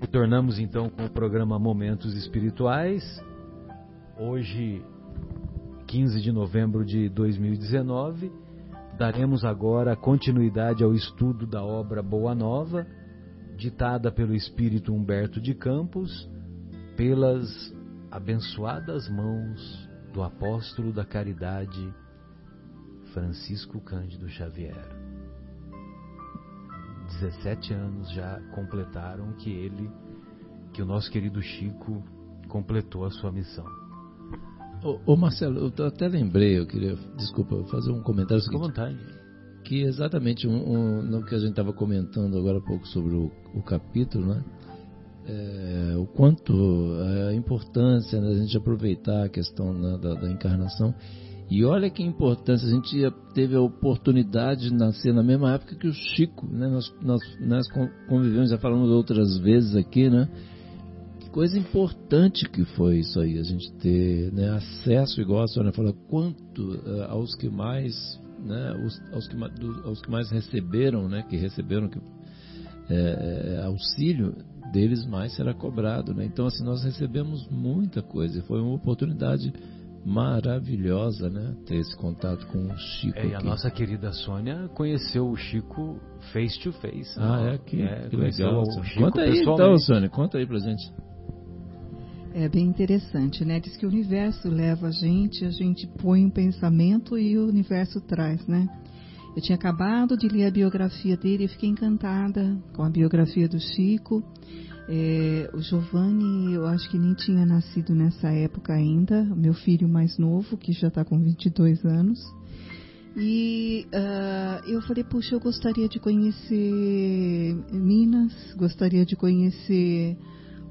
Retornamos então com o programa Momentos Espirituais. Hoje, 15 de novembro de 2019, daremos agora continuidade ao estudo da obra Boa Nova, ditada pelo espírito Humberto de Campos, pelas abençoadas mãos do apóstolo da caridade Francisco Cândido Xavier. 17 anos já completaram que ele, que o nosso querido Chico completou a sua missão. Ô, ô Marcelo, eu até lembrei, eu queria, desculpa, fazer um comentário. Fique à vontade. Que exatamente um, um, no que a gente estava comentando agora há pouco sobre o, o capítulo, né? É, o quanto a importância da né, gente aproveitar a questão né, da, da encarnação e olha que importância, a gente teve a oportunidade de nascer na mesma época que o Chico, né? Nós, nós, nós convivemos, já falamos outras vezes aqui, né? Que coisa importante que foi isso aí, a gente ter né, acesso, igual a senhora falou, quanto uh, aos que mais, né? Os, aos, que, do, aos que mais receberam, né? Que receberam que, é, auxílio, deles mais será cobrado, né? Então, assim, nós recebemos muita coisa, foi uma oportunidade maravilhosa, né? Ter esse contato com o Chico. É, e a nossa querida Sônia conheceu o Chico face to face. Ah, né? é? Que, é, que legal. conta aí então, Sônia, conta aí pra gente. É bem interessante, né? Diz que o universo leva a gente, a gente põe um pensamento e o universo traz, né? Eu tinha acabado de ler a biografia dele e fiquei encantada com a biografia do Chico. É, o Giovanni, eu acho que nem tinha nascido nessa época ainda, meu filho mais novo, que já está com 22 anos. E uh, eu falei, puxa, eu gostaria de conhecer Minas, gostaria de conhecer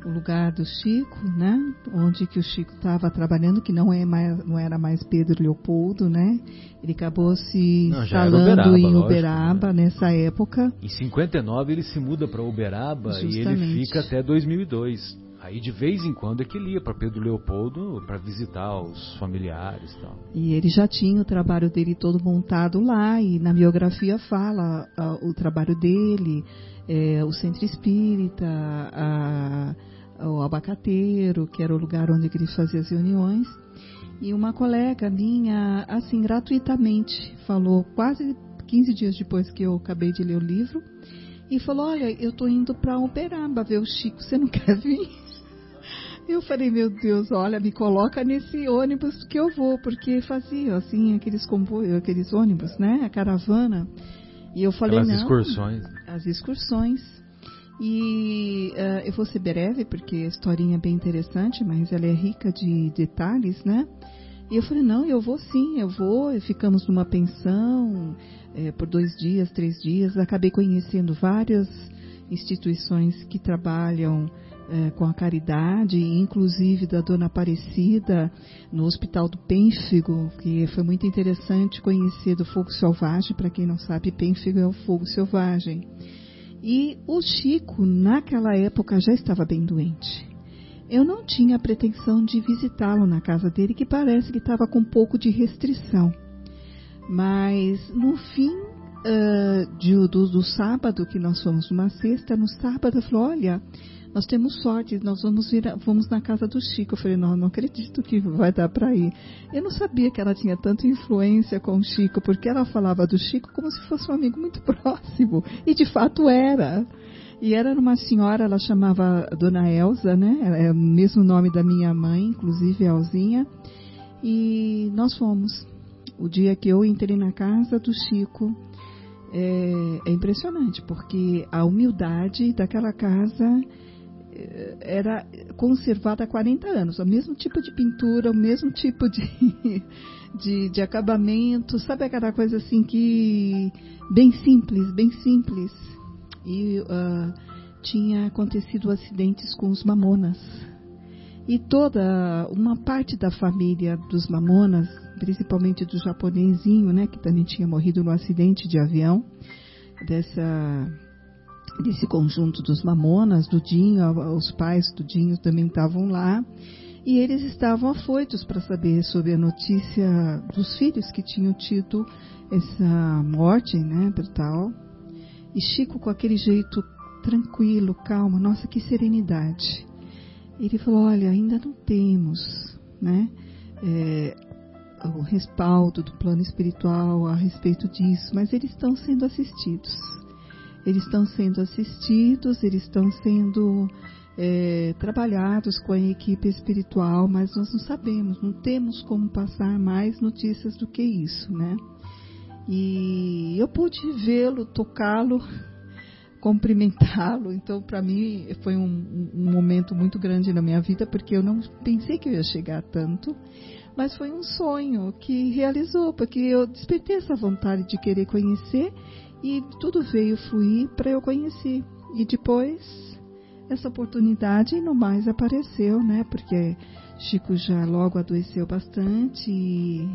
o lugar do Chico, né? Onde que o Chico estava trabalhando, que não, é mais, não era mais Pedro Leopoldo, né? Ele acabou se não, instalando em Uberaba né? nessa época. Em 59 ele se muda para Uberaba Justamente. e ele fica até 2002. Aí de vez em quando é que ele ia para Pedro Leopoldo para visitar os familiares e tal. E ele já tinha o trabalho dele todo montado lá e na biografia fala uh, o trabalho dele, é, o centro espírita, a, o abacateiro, que era o lugar onde ele fazia as reuniões. E uma colega minha, assim, gratuitamente, falou quase 15 dias depois que eu acabei de ler o livro, e falou: Olha, eu estou indo para Uberaba ver o Chico, você não quer vir? Eu falei, meu Deus, olha, me coloca nesse ônibus que eu vou, porque fazia assim aqueles comboios, aqueles ônibus, né? A caravana. E eu falei, Aquelas não. excursões. As excursões. E uh, eu vou ser breve, porque a historinha é bem interessante, mas ela é rica de detalhes, né? E eu falei, não, eu vou sim, eu vou. E ficamos numa pensão é, por dois dias, três dias. Acabei conhecendo várias instituições que trabalham é, com a caridade, inclusive da Dona Aparecida no Hospital do Pênfigo, que foi muito interessante conhecer do fogo selvagem. Para quem não sabe, Pênfigo é o fogo selvagem. E o Chico, naquela época, já estava bem doente. Eu não tinha a pretensão de visitá-lo na casa dele, que parece que estava com um pouco de restrição. Mas no fim uh, de, do, do, sábado, que nós fomos numa sexta, no sábado, eu falei: olha, nós temos sorte, nós vamos vir, vamos na casa do Chico. Eu falei, não, não acredito que vai dar para ir. Eu não sabia que ela tinha tanta influência com o Chico, porque ela falava do Chico como se fosse um amigo muito próximo, e de fato era. E era uma senhora, ela chamava Dona Elza, né? É o mesmo nome da minha mãe, inclusive Elzinha. E nós fomos. O dia que eu entrei na casa do Chico, é, é impressionante, porque a humildade daquela casa era conservada há 40 anos, o mesmo tipo de pintura, o mesmo tipo de, de, de, acabamento, sabe aquela coisa assim que bem simples, bem simples. E uh, tinha acontecido acidentes com os mamonas. E toda uma parte da família dos mamonas, principalmente do japonesinho, né, que também tinha morrido no acidente de avião, dessa desse conjunto dos mamonas, do Dinho, os pais do Dinho também estavam lá, e eles estavam afoitos para saber sobre a notícia dos filhos que tinham tido essa morte, né, brutal. E Chico com aquele jeito tranquilo, calmo, nossa, que serenidade. Ele falou: olha, ainda não temos, né? É, o respaldo do plano espiritual a respeito disso, mas eles estão sendo assistidos. Eles estão sendo assistidos, eles estão sendo é, trabalhados com a equipe espiritual, mas nós não sabemos, não temos como passar mais notícias do que isso, né? E eu pude vê-lo, tocá-lo, cumprimentá-lo. Então, para mim, foi um, um, momento muito grande na minha vida, porque eu não pensei que eu ia chegar tanto. Mas foi um sonho que realizou, porque eu despertei essa vontade de querer conhecer e tudo veio fluir para eu conhecer. E depois, essa oportunidade no mais apareceu, né? Porque Chico já logo adoeceu bastante e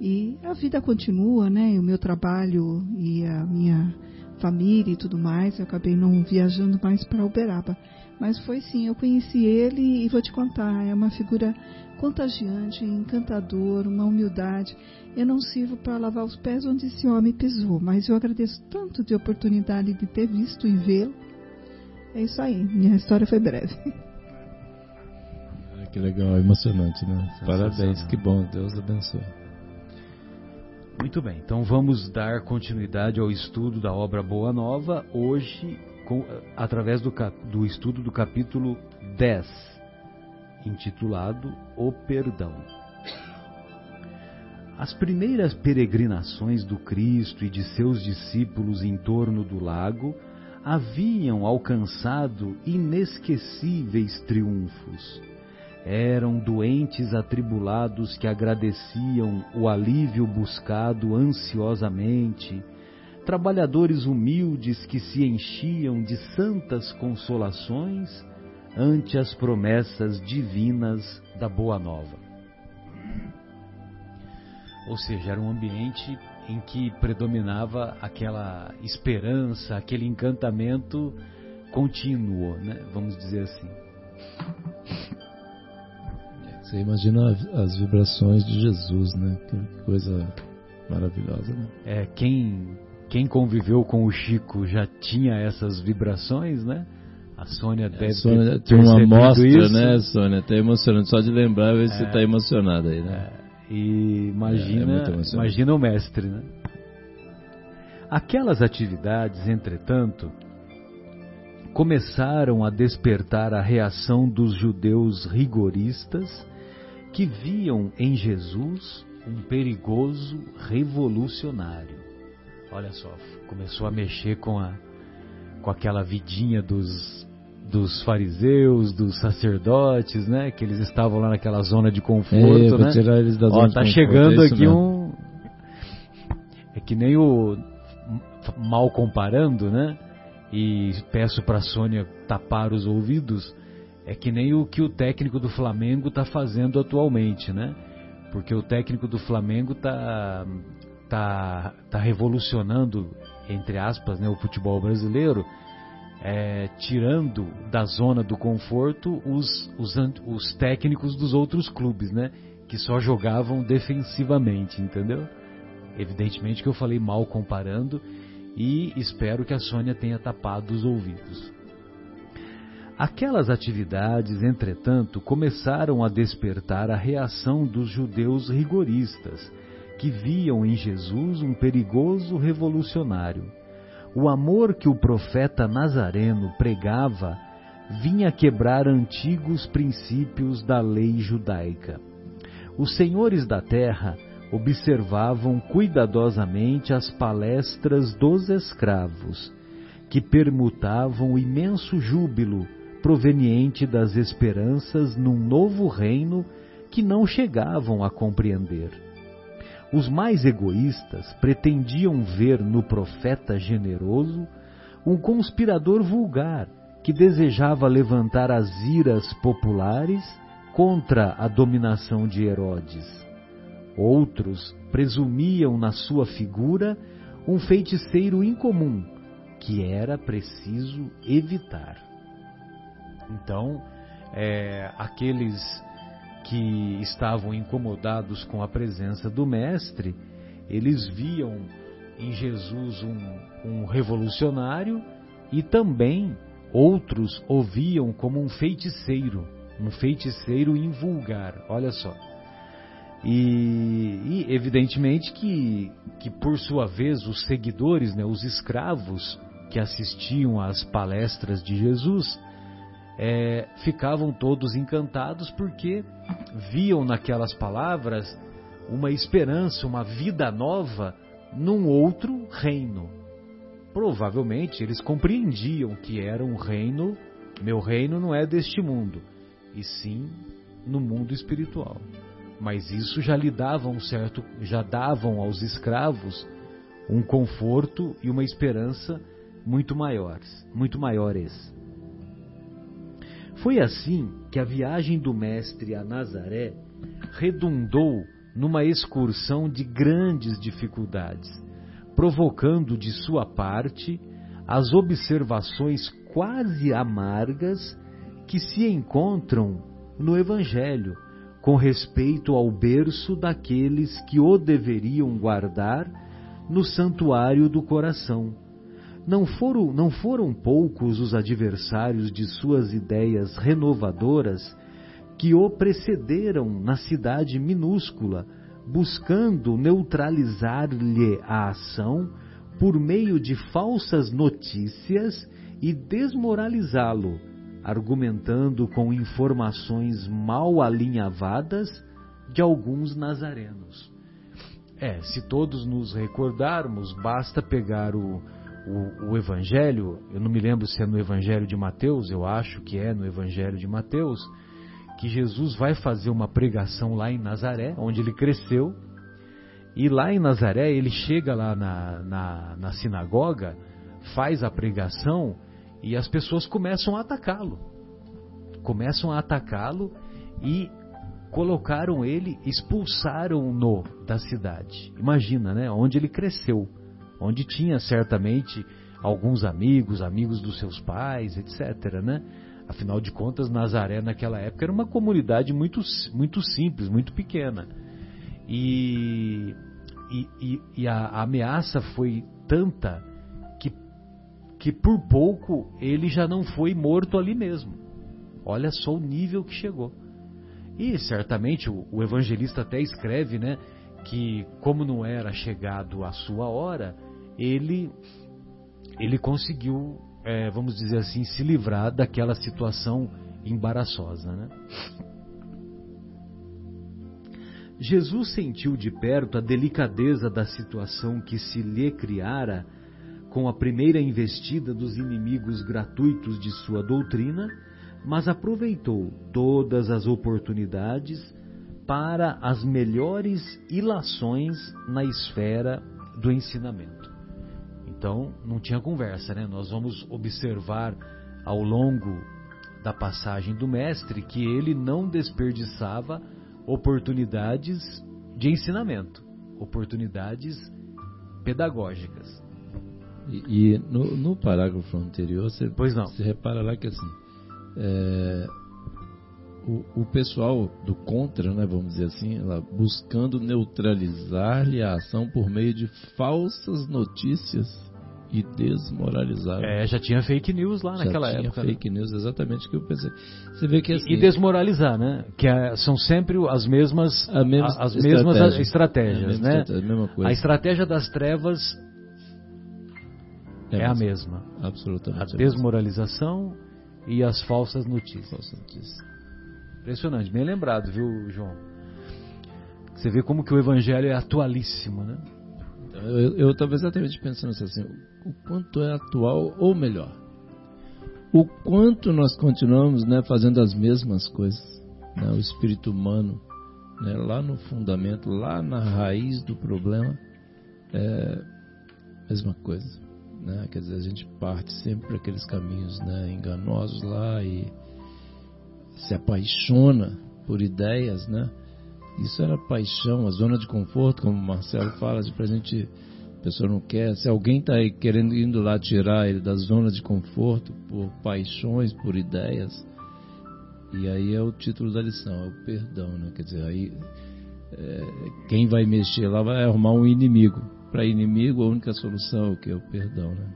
e a vida continua, né? O meu trabalho e a minha família e tudo mais, eu acabei não viajando mais para Uberaba. Mas foi sim, eu conheci ele e vou te contar, é uma figura contagiante, encantador, uma humildade. Eu não sirvo para lavar os pés onde esse homem pisou, mas eu agradeço tanto de oportunidade de ter visto e vê-lo. É isso aí, minha história foi breve. Ah, que legal, emocionante, né? Parabéns, que bom, Deus abençoe. Muito bem, então vamos dar continuidade ao estudo da obra Boa Nova, hoje com, através do, do estudo do capítulo 10, intitulado O Perdão. As primeiras peregrinações do Cristo e de seus discípulos em torno do lago haviam alcançado inesquecíveis triunfos eram doentes atribulados que agradeciam o alívio buscado ansiosamente, trabalhadores humildes que se enchiam de santas consolações ante as promessas divinas da Boa Nova. Ou seja, era um ambiente em que predominava aquela esperança, aquele encantamento contínuo, né? vamos dizer assim. Você imagina as vibrações de Jesus, né? Que coisa maravilhosa, né? É, quem, quem conviveu com o Chico já tinha essas vibrações, né? A Sônia deve a Sônia ter, tem uma amostra, isso. né, Sônia? Até emocionante. Só de lembrar, ver se você está é. emocionada aí, né? É, e imagina, é, imagina o mestre, né? Aquelas atividades, entretanto, começaram a despertar a reação dos judeus rigoristas que viam em Jesus um perigoso revolucionário. Olha só, começou a mexer com, a, com aquela vidinha dos, dos fariseus, dos sacerdotes, né? Que eles estavam lá naquela zona de conforto, é, né? Tirar eles da zona Ó, tá de chegando é aqui mesmo. um é que nem o mal comparando, né? E peço para Sônia tapar os ouvidos é que nem o que o técnico do Flamengo está fazendo atualmente, né? Porque o técnico do Flamengo está tá, tá revolucionando, entre aspas, né, o futebol brasileiro, é, tirando da zona do conforto os, os, os técnicos dos outros clubes, né? Que só jogavam defensivamente, entendeu? Evidentemente que eu falei mal comparando e espero que a Sônia tenha tapado os ouvidos. Aquelas atividades, entretanto, começaram a despertar a reação dos judeus rigoristas, que viam em Jesus um perigoso revolucionário. O amor que o profeta Nazareno pregava vinha quebrar antigos princípios da lei judaica. Os senhores da terra observavam cuidadosamente as palestras dos escravos, que permutavam o imenso júbilo proveniente das esperanças num novo reino que não chegavam a compreender. Os mais egoístas pretendiam ver no profeta generoso um conspirador vulgar que desejava levantar as iras populares contra a dominação de Herodes. Outros presumiam na sua figura um feiticeiro incomum que era preciso evitar. Então, é, aqueles que estavam incomodados com a presença do Mestre, eles viam em Jesus um, um revolucionário e também outros o viam como um feiticeiro, um feiticeiro invulgar. Olha só. E, e, evidentemente que, que, por sua vez, os seguidores, né, os escravos que assistiam às palestras de Jesus, é, ficavam todos encantados porque viam naquelas palavras uma esperança, uma vida nova num outro reino. Provavelmente eles compreendiam que era um reino, meu reino não é deste mundo, e sim no mundo espiritual mas isso já lhe dava um certo, já davam aos escravos um conforto e uma esperança muito maiores, muito maiores. Foi assim que a viagem do mestre a Nazaré redundou numa excursão de grandes dificuldades, provocando de sua parte as observações quase amargas que se encontram no Evangelho com respeito ao berço daqueles que o deveriam guardar no santuário do coração. Não foram, não foram poucos os adversários de suas ideias renovadoras que o precederam na cidade minúscula, buscando neutralizar-lhe a ação por meio de falsas notícias e desmoralizá-lo argumentando com informações mal alinhavadas de alguns nazarenos. É, se todos nos recordarmos, basta pegar o, o, o, Evangelho, eu não me lembro se é no Evangelho de Mateus, eu acho que é no Evangelho de Mateus, que Jesus vai fazer uma pregação lá em Nazaré, onde ele cresceu, e lá em Nazaré ele chega lá na, na, na sinagoga, faz a pregação e as pessoas começam a atacá-lo. Começam a atacá-lo e colocaram ele, expulsaram-no da cidade. Imagina, né? Onde ele cresceu, onde tinha certamente alguns amigos, amigos dos seus pais, etc, né? Afinal de contas, Nazaré naquela época era uma comunidade muito, muito simples, muito pequena. E, e, e, e a, a ameaça foi tanta que por pouco ele já não foi morto ali mesmo. Olha só o nível que chegou. E certamente o, o evangelista até escreve, né, que como não era chegado a sua hora, ele ele conseguiu, é, vamos dizer assim, se livrar daquela situação embaraçosa, né? Jesus sentiu de perto a delicadeza da situação que se lhe criara com a primeira investida dos inimigos gratuitos de sua doutrina, mas aproveitou todas as oportunidades para as melhores ilações na esfera do ensinamento. Então, não tinha conversa, né? Nós vamos observar ao longo da passagem do mestre que ele não desperdiçava oportunidades de ensinamento, oportunidades pedagógicas. E, e no, no, parágrafo anterior, você, pois não. você repara lá que assim, é, o, o, pessoal do contra, né, vamos dizer assim, lá, buscando neutralizar-lhe a ação por meio de falsas notícias e desmoralizar. É, já tinha fake news lá já naquela tinha época. Né? fake news, exatamente o que eu pensei. Você vê que assim, e, e desmoralizar, né? Que é, são sempre as mesmas, a mesma as mesmas estratégia. estratégias, é, né? Estratégia, a, a estratégia das trevas é, é a mesma. Absolutamente. A desmoralização e as falsas notícias. Falsas notícias. Impressionante, bem lembrado, viu, João? Você vê como que o evangelho é atualíssimo, né? Eu estava exatamente pensando assim, o quanto é atual ou melhor, o quanto nós continuamos né, fazendo as mesmas coisas, né, o espírito humano, né, lá no fundamento, lá na raiz do problema, é a mesma coisa. Né? Quer dizer, a gente parte sempre para aqueles caminhos né, enganosos lá e se apaixona por ideias, né? Isso era paixão, a zona de conforto, como o Marcelo fala, de pra gente, a pessoa não quer, se alguém está querendo indo lá tirar ele da zona de conforto por paixões, por ideias, e aí é o título da lição, é o perdão, né? Quer dizer, aí é, quem vai mexer lá vai arrumar um inimigo para inimigo, a única solução é o que? É o perdão, né?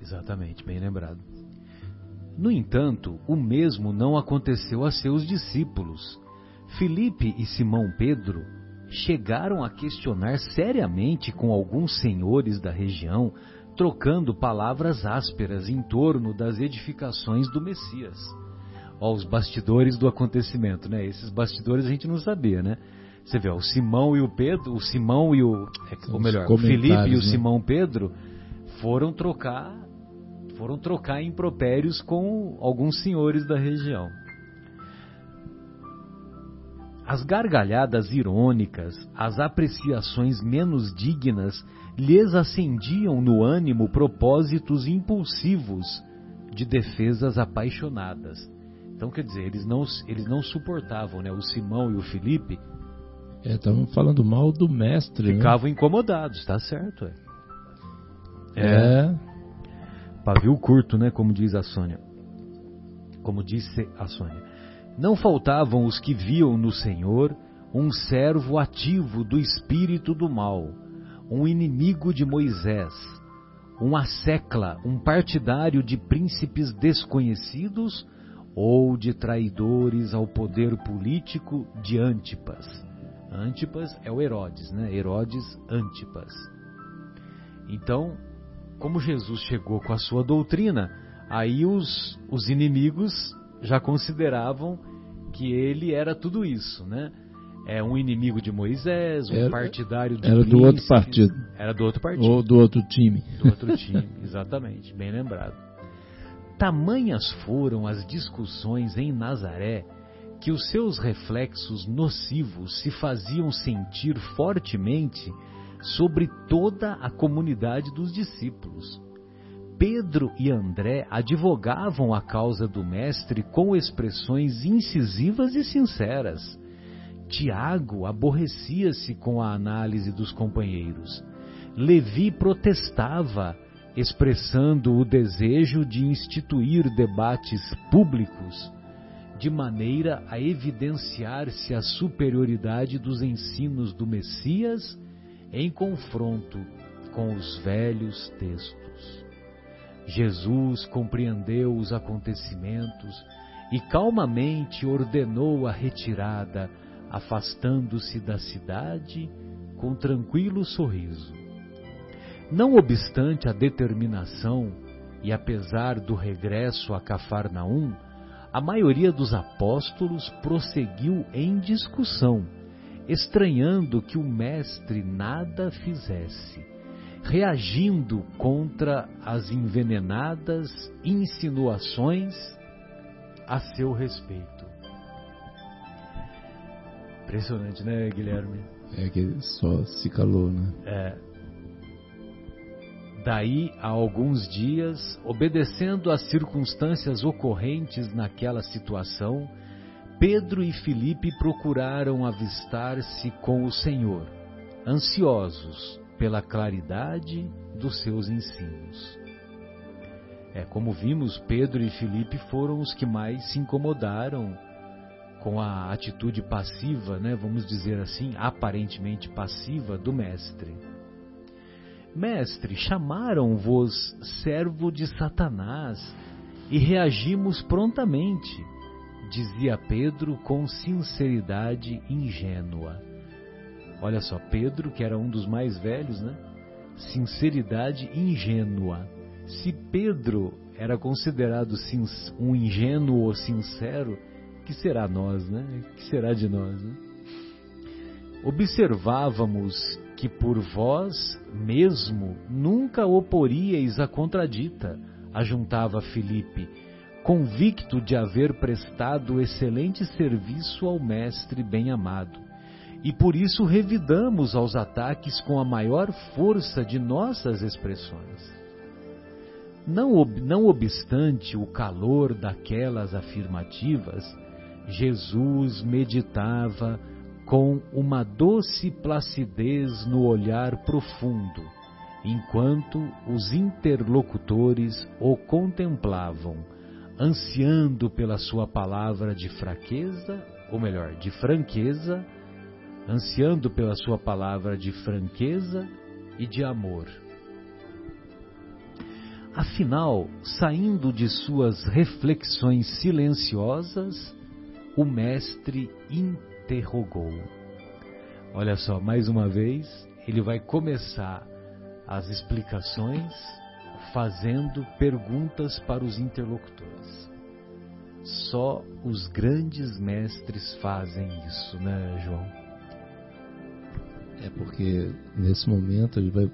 Exatamente, bem lembrado. No entanto, o mesmo não aconteceu a seus discípulos. Filipe e Simão Pedro chegaram a questionar seriamente com alguns senhores da região, trocando palavras ásperas em torno das edificações do Messias. Ó, os bastidores do acontecimento, né? Esses bastidores a gente não sabia, né? Você vê, ó, o Simão e o Pedro, o Simão e o, é, ou melhor, o Felipe e o né? Simão Pedro foram trocar foram trocar impropérios com alguns senhores da região. As gargalhadas irônicas, as apreciações menos dignas lhes acendiam no ânimo propósitos impulsivos de defesas apaixonadas. Então, quer dizer, eles não, eles não suportavam, né? O Simão e o Felipe. Estavam é, falando mal do mestre. Né? Ficavam né? incomodados, tá certo. É. é. Pavio curto, né? Como diz a Sônia. Como disse a Sônia. Não faltavam os que viam no Senhor um servo ativo do espírito do mal, um inimigo de Moisés, um assecla, um partidário de príncipes desconhecidos ou de traidores ao poder político de Antipas. Antipas é o Herodes, né? Herodes Antipas. Então, como Jesus chegou com a sua doutrina, aí os, os inimigos já consideravam que ele era tudo isso, né? É um inimigo de Moisés, um era, partidário de Era do outro partido. Era do outro partido. Ou do outro time. Do outro time, exatamente, bem lembrado. Tamanhas foram as discussões em Nazaré que os seus reflexos nocivos se faziam sentir fortemente sobre toda a comunidade dos discípulos. Pedro e André advogavam a causa do Mestre com expressões incisivas e sinceras. Tiago aborrecia-se com a análise dos companheiros. Levi protestava, expressando o desejo de instituir debates públicos, de maneira a evidenciar-se a superioridade dos ensinos do Messias em confronto com os velhos textos. Jesus compreendeu os acontecimentos e calmamente ordenou a retirada, afastando-se da cidade com tranquilo sorriso. Não obstante a determinação e apesar do regresso a Cafarnaum, a maioria dos apóstolos prosseguiu em discussão estranhando que o mestre nada fizesse, reagindo contra as envenenadas insinuações a seu respeito. Impressionante, né, Guilherme? É que só se calou, né? É. Daí a alguns dias, obedecendo às circunstâncias ocorrentes naquela situação, Pedro e Filipe procuraram avistar-se com o Senhor, ansiosos pela claridade dos seus ensinos. É, como vimos, Pedro e Filipe foram os que mais se incomodaram com a atitude passiva, né, vamos dizer assim, aparentemente passiva do mestre. Mestre, chamaram-vos servo de Satanás e reagimos prontamente dizia Pedro com sinceridade ingênua. Olha só, Pedro, que era um dos mais velhos, né? Sinceridade ingênua. Se Pedro era considerado um ingênuo ou sincero, que será nós, né? Que será de nós, né? Observávamos que por vós mesmo nunca oporíeis a contradita, ajuntava Filipe, convicto de haver prestado excelente serviço ao Mestre bem-amado. E por isso revidamos aos ataques com a maior força de nossas expressões. Não, não obstante o calor daquelas afirmativas, Jesus meditava com uma doce placidez no olhar profundo, enquanto os interlocutores o contemplavam ansiando pela sua palavra de fraqueza, ou melhor, de franqueza, ansiando pela sua palavra de franqueza e de amor. Afinal, saindo de suas reflexões silenciosas, o mestre interrogou. Olha só, mais uma vez, ele vai começar as explicações fazendo perguntas para os interlocutores. Só os grandes mestres fazem isso, né, João? É porque nesse momento ele vai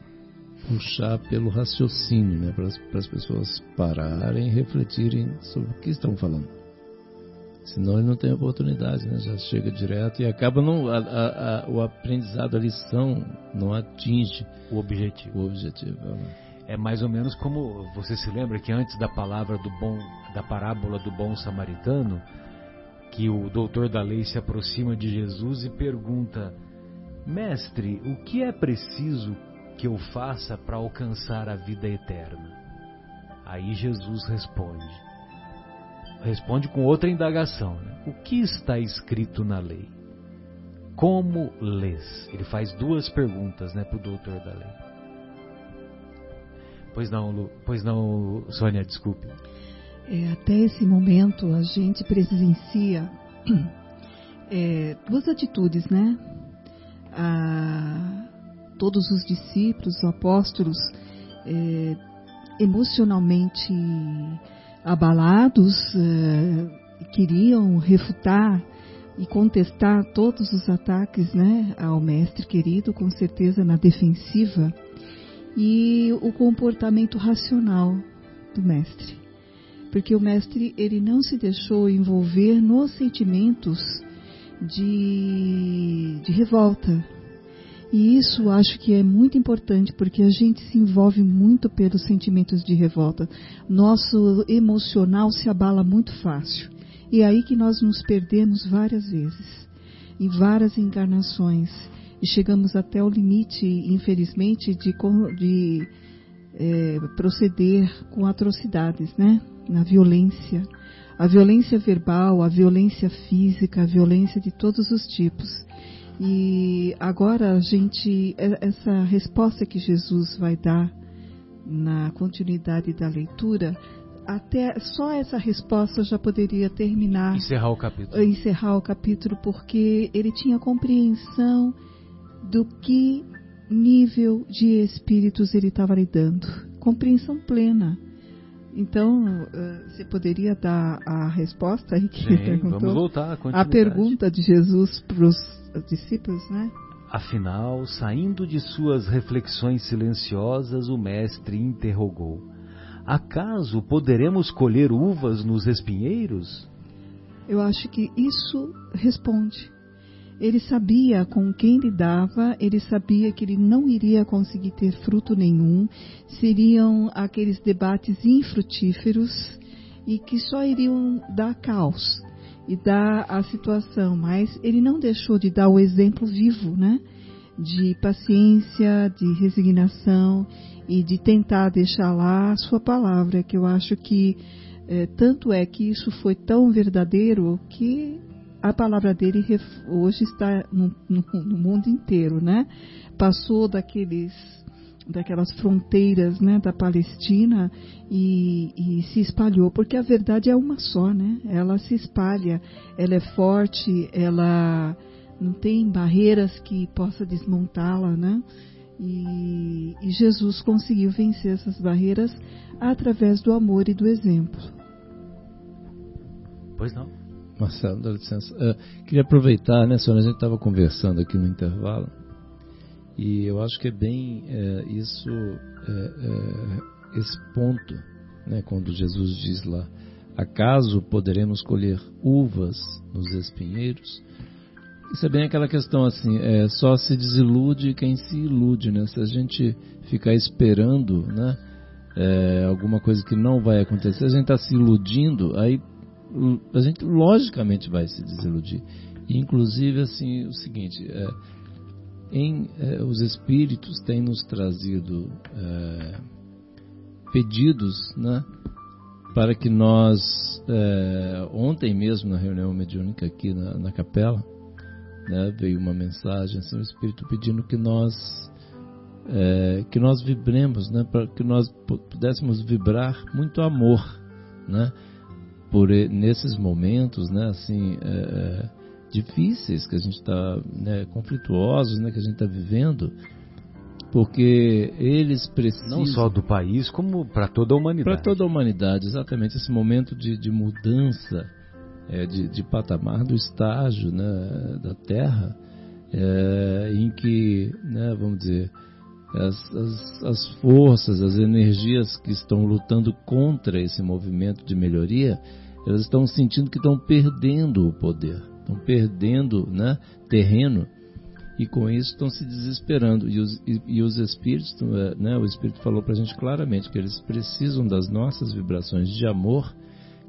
puxar pelo raciocínio, né, para as pessoas pararem e refletirem sobre o que estão falando. Senão ele não tem oportunidade, né? já chega direto e acaba não, a, a, a, o aprendizado, a lição não atinge o objetivo. O objetivo é, é mais ou menos como você se lembra que antes da palavra do bom, da parábola do bom samaritano, que o doutor da lei se aproxima de Jesus e pergunta: Mestre, o que é preciso que eu faça para alcançar a vida eterna? Aí Jesus responde. Responde com outra indagação: né? O que está escrito na lei? Como lês? Ele faz duas perguntas né, para o doutor da lei. Pois não, Lu, pois não, Sônia, desculpe. É, até esse momento a gente presencia é, duas atitudes, né? A, todos os discípulos, os apóstolos, é, emocionalmente abalados, é, queriam refutar e contestar todos os ataques né, ao mestre querido, com certeza na defensiva, e o comportamento racional do mestre. Porque o mestre ele não se deixou envolver nos sentimentos de, de revolta, e isso acho que é muito importante porque a gente se envolve muito pelos sentimentos de revolta. Nosso emocional se abala muito fácil. E é aí que nós nos perdemos várias vezes, em várias encarnações. E chegamos até o limite, infelizmente, de, de é, proceder com atrocidades, né? Na violência. A violência verbal, a violência física, a violência de todos os tipos. E agora a gente, essa resposta que Jesus vai dar na continuidade da leitura, até só essa resposta já poderia terminar. Encerrar o capítulo. Encerrar o capítulo, porque ele tinha compreensão do que nível de espíritos ele estava lidando. Compreensão plena. Então, eh, você poderia dar a resposta aí que Sim, perguntou? Vamos voltar a pergunta de Jesus para os discípulos, né? Afinal, saindo de suas reflexões silenciosas, o mestre interrogou: Acaso poderemos colher uvas nos espinheiros? Eu acho que isso responde. Ele sabia com quem lidava, ele sabia que ele não iria conseguir ter fruto nenhum, seriam aqueles debates infrutíferos e que só iriam dar caos e dar a situação, mas ele não deixou de dar o exemplo vivo, né? De paciência, de resignação e de tentar deixar lá a sua palavra, que eu acho que é, tanto é que isso foi tão verdadeiro que a palavra dele hoje está no, no, no mundo inteiro, né? Passou daqueles daquelas fronteiras né, da Palestina e, e, se espalhou, porque a verdade é uma só, né? Ela se espalha, ela é forte, ela não tem barreiras que possa desmontá-la, né? E, e Jesus conseguiu vencer essas barreiras através do amor e do exemplo. Pois não. Marcelo, dá licença. Uh, queria aproveitar, né, senhora? A gente estava conversando aqui no intervalo e eu acho que é bem é, isso, é, é, esse ponto, né, quando Jesus diz lá: acaso poderemos colher uvas nos espinheiros? Isso é bem aquela questão assim, é, só se desilude quem se ilude, né? Se a gente ficar esperando, né, é, alguma coisa que não vai acontecer, a gente está se iludindo, aí a gente logicamente vai se desiludir. inclusive, assim, o seguinte, é, em, é, os espíritos têm nos trazido é, pedidos, né, para que nós, é, ontem mesmo na reunião mediúnica aqui na, na capela, né, veio uma mensagem, assim, o espírito pedindo que nós é, que nós vibremos, né, para que nós pudéssemos vibrar muito amor, né, por nesses momentos, né, assim, é, é, difíceis que a gente está, né, conflituosos, né, que a gente está vivendo, porque eles precisam não só do país como para toda a humanidade. Para toda a humanidade, exatamente esse momento de, de mudança é, de, de, patamar do estágio né, da Terra, é, em que, né, vamos dizer, as, as, as, forças, as energias que estão lutando contra esse movimento de melhoria, elas estão sentindo que estão perdendo o poder, estão perdendo né, terreno e com isso estão se desesperando. E os, e, e os espíritos, é, né, o Espírito falou para a gente claramente que eles precisam das nossas vibrações de amor,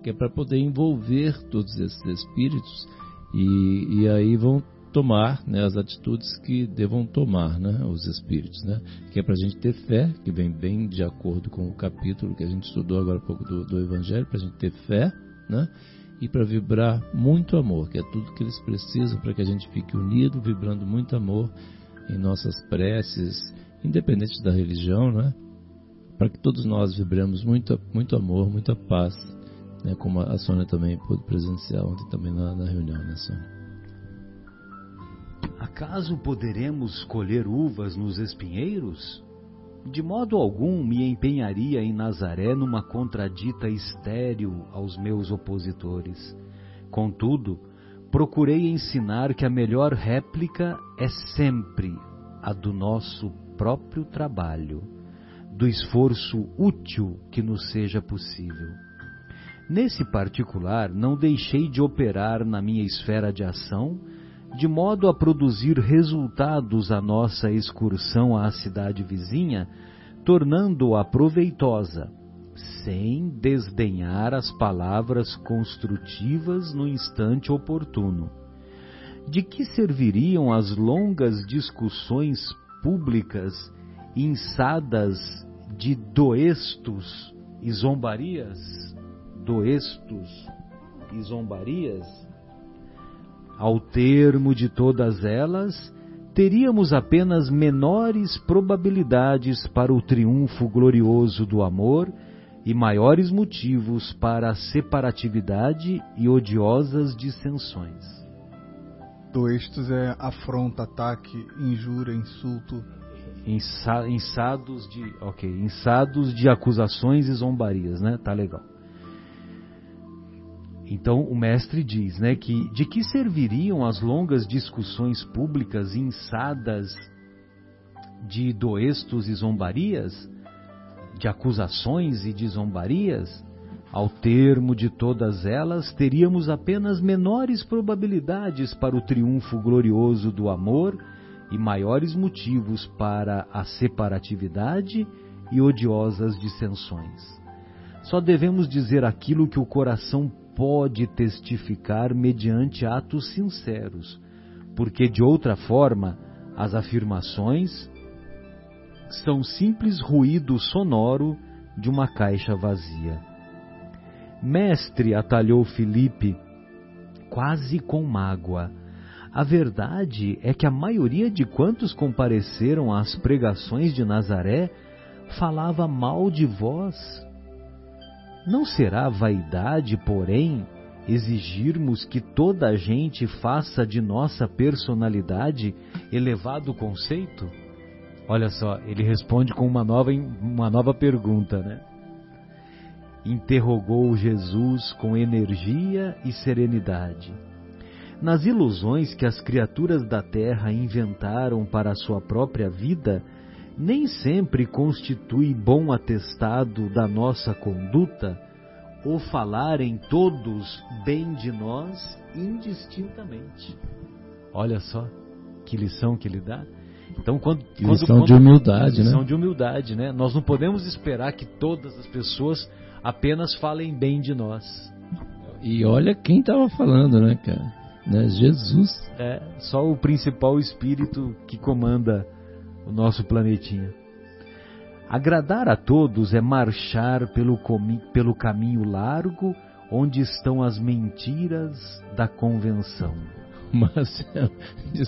que é para poder envolver todos esses espíritos e, e aí vão tomar né, as atitudes que devam tomar né, os espíritos, né? que é para a gente ter fé, que vem bem de acordo com o capítulo que a gente estudou agora há pouco do, do Evangelho, para a gente ter fé, né? e para vibrar muito amor, que é tudo que eles precisam para que a gente fique unido, vibrando muito amor em nossas preces, independente da religião, né? para que todos nós vibremos muito, muito amor, muita paz, né? como a Sônia também pôde presenciar ontem também na, na reunião, né, Sônia? Acaso poderemos colher uvas nos espinheiros? De modo algum me empenharia em Nazaré numa contradita estéril aos meus opositores. Contudo, procurei ensinar que a melhor réplica é sempre a do nosso próprio trabalho, do esforço útil que nos seja possível. Nesse particular, não deixei de operar na minha esfera de ação de modo a produzir resultados a nossa excursão à cidade vizinha, tornando-a proveitosa, sem desdenhar as palavras construtivas no instante oportuno. De que serviriam as longas discussões públicas insadas de doestos e zombarias? Doestos e zombarias? Ao termo de todas elas, teríamos apenas menores probabilidades para o triunfo glorioso do amor e maiores motivos para a separatividade e odiosas dissensões. Doestos é afronta, ataque, injúria, insulto. Insa, insados de, ok, insados de acusações e zombarias, né? Tá legal. Então o mestre diz, né, que de que serviriam as longas discussões públicas insadas de doestos e zombarias, de acusações e de zombarias? Ao termo de todas elas, teríamos apenas menores probabilidades para o triunfo glorioso do amor e maiores motivos para a separatividade e odiosas dissensões. Só devemos dizer aquilo que o coração pode testificar mediante atos sinceros, porque de outra forma as afirmações são simples ruído sonoro de uma caixa vazia. Mestre, atalhou Felipe, quase com mágoa. A verdade é que a maioria de quantos compareceram às pregações de Nazaré falava mal de vós não será vaidade, porém, exigirmos que toda a gente faça de nossa personalidade elevado conceito? Olha só, ele responde com uma nova, uma nova pergunta, né? Interrogou Jesus com energia e serenidade. Nas ilusões que as criaturas da terra inventaram para a sua própria vida, nem sempre constitui bom atestado da nossa conduta o falarem todos bem de nós indistintamente. Olha só que lição que ele dá. Então, quando, quando, lição quando, de humildade, lição né? Lição de humildade, né? Nós não podemos esperar que todas as pessoas apenas falem bem de nós. E olha quem estava falando, né, cara? Né? Jesus. É, só o principal espírito que comanda o nosso planetinha. Agradar a todos é marchar pelo, pelo caminho largo onde estão as mentiras da convenção. Marcelo,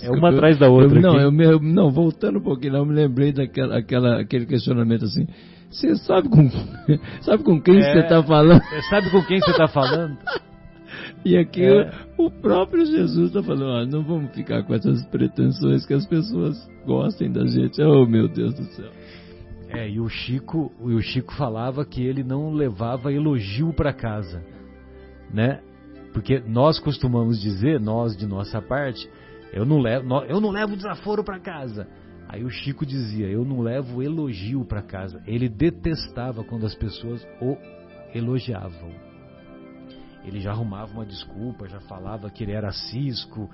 é uma atrás da outra. Eu, não, eu, eu, não, voltando um pouquinho, eu me lembrei daquela aquela, aquele questionamento assim. Você sabe com, sabe com quem você está falando? Você sabe com quem você está falando? E aqui é. o próprio Jesus está falando, ó, não vamos ficar com essas pretensões que as pessoas gostem da gente. Oh, meu Deus do céu. É, e o Chico, o Chico falava que ele não levava elogio para casa, né? Porque nós costumamos dizer, nós de nossa parte, eu não levo, eu não levo desaforo para casa. Aí o Chico dizia, eu não levo elogio para casa. Ele detestava quando as pessoas o elogiavam. Ele já arrumava uma desculpa, já falava que ele era cisco,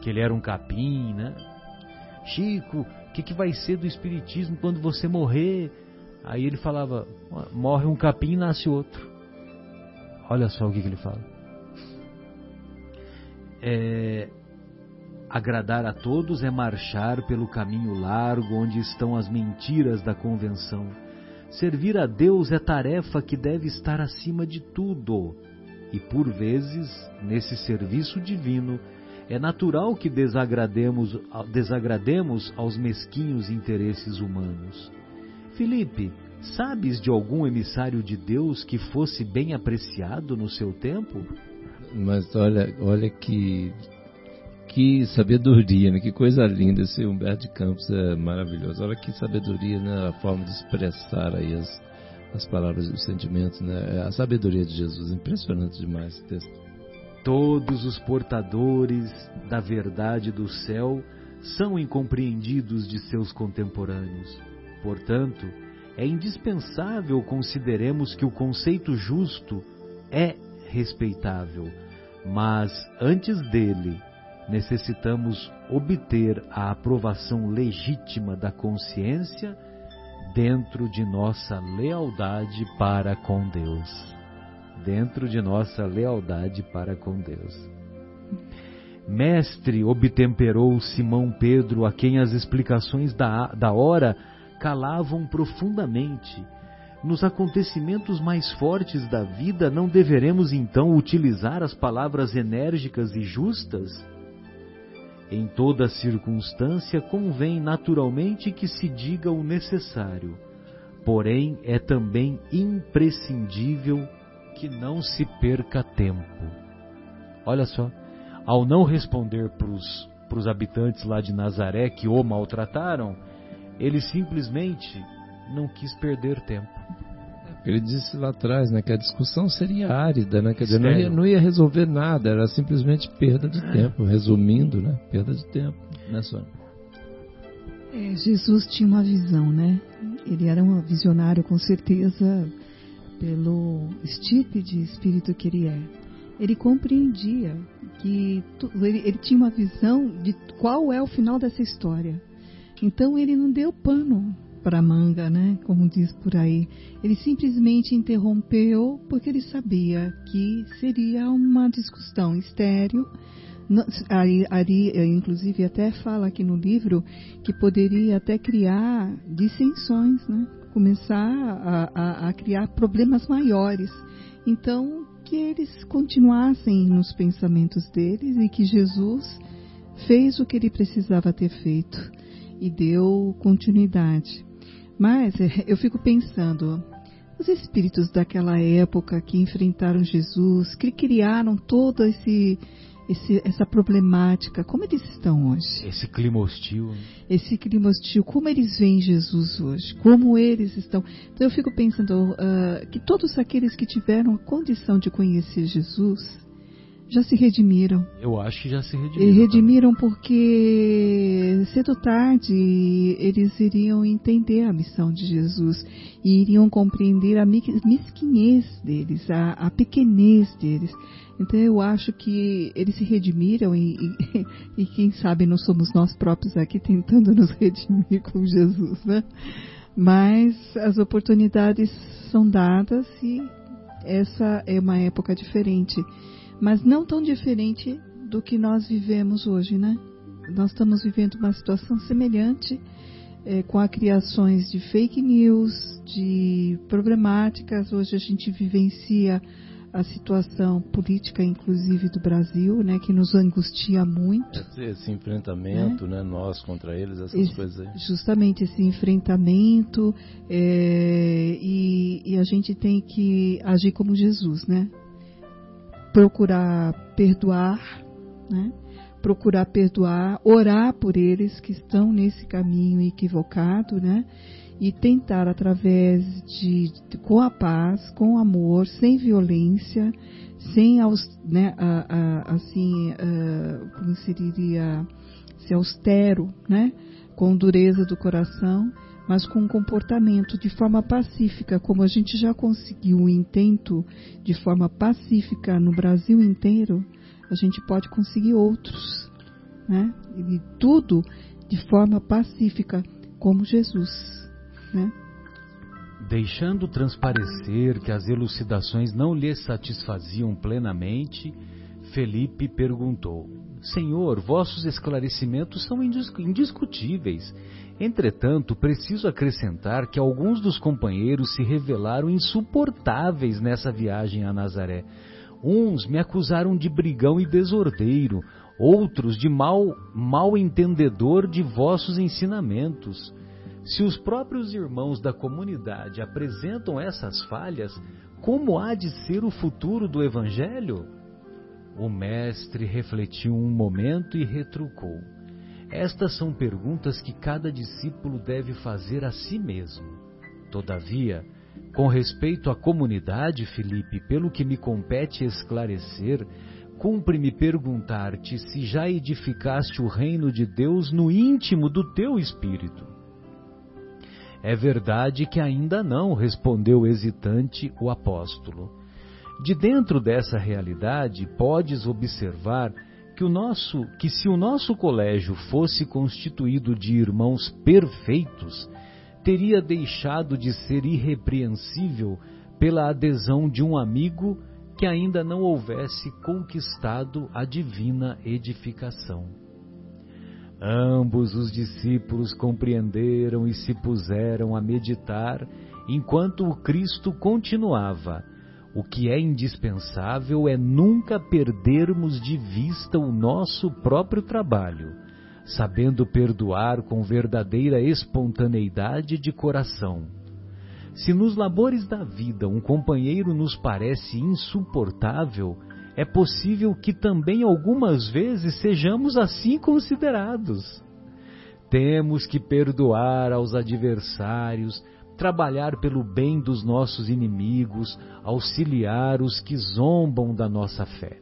que ele era um capim, né? Chico, o que, que vai ser do espiritismo quando você morrer? Aí ele falava, morre um capim e nasce outro. Olha só o que, que ele fala. É, agradar a todos é marchar pelo caminho largo onde estão as mentiras da convenção. Servir a Deus é tarefa que deve estar acima de tudo. E por vezes, nesse serviço divino, é natural que desagrademos, desagrademos aos mesquinhos interesses humanos. Felipe, sabes de algum emissário de Deus que fosse bem apreciado no seu tempo? Mas olha, olha que que sabedoria, né? que coisa linda. Esse Humberto de Campos é maravilhoso. Olha que sabedoria, né? a forma de expressar aí as, as palavras e os sentimentos. Né? A sabedoria de Jesus, impressionante demais esse texto. Todos os portadores da verdade do céu são incompreendidos de seus contemporâneos. Portanto, é indispensável consideremos que o conceito justo é respeitável, mas antes dele necessitamos obter a aprovação legítima da consciência dentro de nossa lealdade para com Deus dentro de nossa lealdade para com Deus. Mestre, obtemperou Simão Pedro, a quem as explicações da, da hora calavam profundamente. Nos acontecimentos mais fortes da vida, não deveremos então utilizar as palavras enérgicas e justas? Em toda circunstância, convém naturalmente que se diga o necessário, porém é também imprescindível que não se perca tempo. Olha só, ao não responder para os habitantes lá de Nazaré que o maltrataram, ele simplesmente não quis perder tempo. Ele disse lá atrás né, que a discussão seria árida, né? Quer dizer, não ia, não ia, resolver nada, era simplesmente perda de tempo, resumindo, né? Perda de tempo, né, Sônia? É, Jesus tinha uma visão, né? Ele era um visionário, com certeza, pelo estipe de espírito que ele é. Ele compreendia que ele, ele tinha uma visão de qual é o final dessa história. Então ele não deu pano para manga, né? Como diz por aí. Ele simplesmente interrompeu porque ele sabia que seria uma discussão estéril. Ari, Ari, inclusive, até fala aqui no livro que poderia até criar dissensões, né? começar a, a, a criar problemas maiores. Então, que eles continuassem nos pensamentos deles e que Jesus fez o que ele precisava ter feito e deu continuidade. Mas é, eu fico pensando, os espíritos daquela época que enfrentaram Jesus, que criaram todo esse esse, essa problemática, como eles estão hoje? Esse clima hostil. Esse clima hostil, como eles veem Jesus hoje? Como eles estão? Então eu fico pensando uh, que todos aqueles que tiveram a condição de conhecer Jesus já se redimiram. Eu acho que já se redimiram. E redimiram também. porque cedo ou tarde eles iriam entender a missão de Jesus e iriam compreender a mesquinhez deles, a, a pequenez deles. Então eu acho que eles se redimiram e, e, e, quem sabe não somos nós próprios aqui tentando nos redimir com Jesus, né? Mas as oportunidades são dadas e essa é uma época diferente, mas não tão diferente do que nós vivemos hoje, né? Nós estamos vivendo uma situação semelhante é, com a criações de fake news, de problemáticas. Hoje a gente vivencia a situação política, inclusive do Brasil, né, que nos angustia muito. Esse, esse enfrentamento, né? né? nós contra eles, essas esse, coisas aí. Justamente esse enfrentamento é, e, e, a gente tem que agir como Jesus, né? Procurar perdoar, né? Procurar perdoar, orar por eles que estão nesse caminho equivocado, né? e tentar através de, com a paz, com amor, sem violência, sem né, a, a, assim, a, como se diria, ser austero, né, com dureza do coração, mas com um comportamento de forma pacífica, como a gente já conseguiu um intento de forma pacífica no Brasil inteiro, a gente pode conseguir outros, né? E tudo de forma pacífica, como Jesus. Né? Deixando transparecer que as elucidações não lhe satisfaziam plenamente, Felipe perguntou: Senhor, vossos esclarecimentos são indiscutíveis. Entretanto, preciso acrescentar que alguns dos companheiros se revelaram insuportáveis nessa viagem a Nazaré. Uns me acusaram de brigão e desordeiro, outros de mal, mal entendedor de vossos ensinamentos. Se os próprios irmãos da comunidade apresentam essas falhas, como há de ser o futuro do Evangelho? O mestre refletiu um momento e retrucou: Estas são perguntas que cada discípulo deve fazer a si mesmo. Todavia, com respeito à comunidade, Felipe, pelo que me compete esclarecer, cumpre-me perguntar-te se já edificaste o reino de Deus no íntimo do teu espírito. É verdade que ainda não, respondeu hesitante o apóstolo. De dentro dessa realidade, podes observar que, o nosso, que se o nosso colégio fosse constituído de irmãos perfeitos, teria deixado de ser irrepreensível pela adesão de um amigo que ainda não houvesse conquistado a divina edificação. Ambos os discípulos compreenderam e se puseram a meditar enquanto o Cristo continuava. O que é indispensável é nunca perdermos de vista o nosso próprio trabalho, sabendo perdoar com verdadeira espontaneidade de coração. Se nos labores da vida um companheiro nos parece insuportável, é possível que também algumas vezes sejamos assim considerados. Temos que perdoar aos adversários, trabalhar pelo bem dos nossos inimigos, auxiliar os que zombam da nossa fé.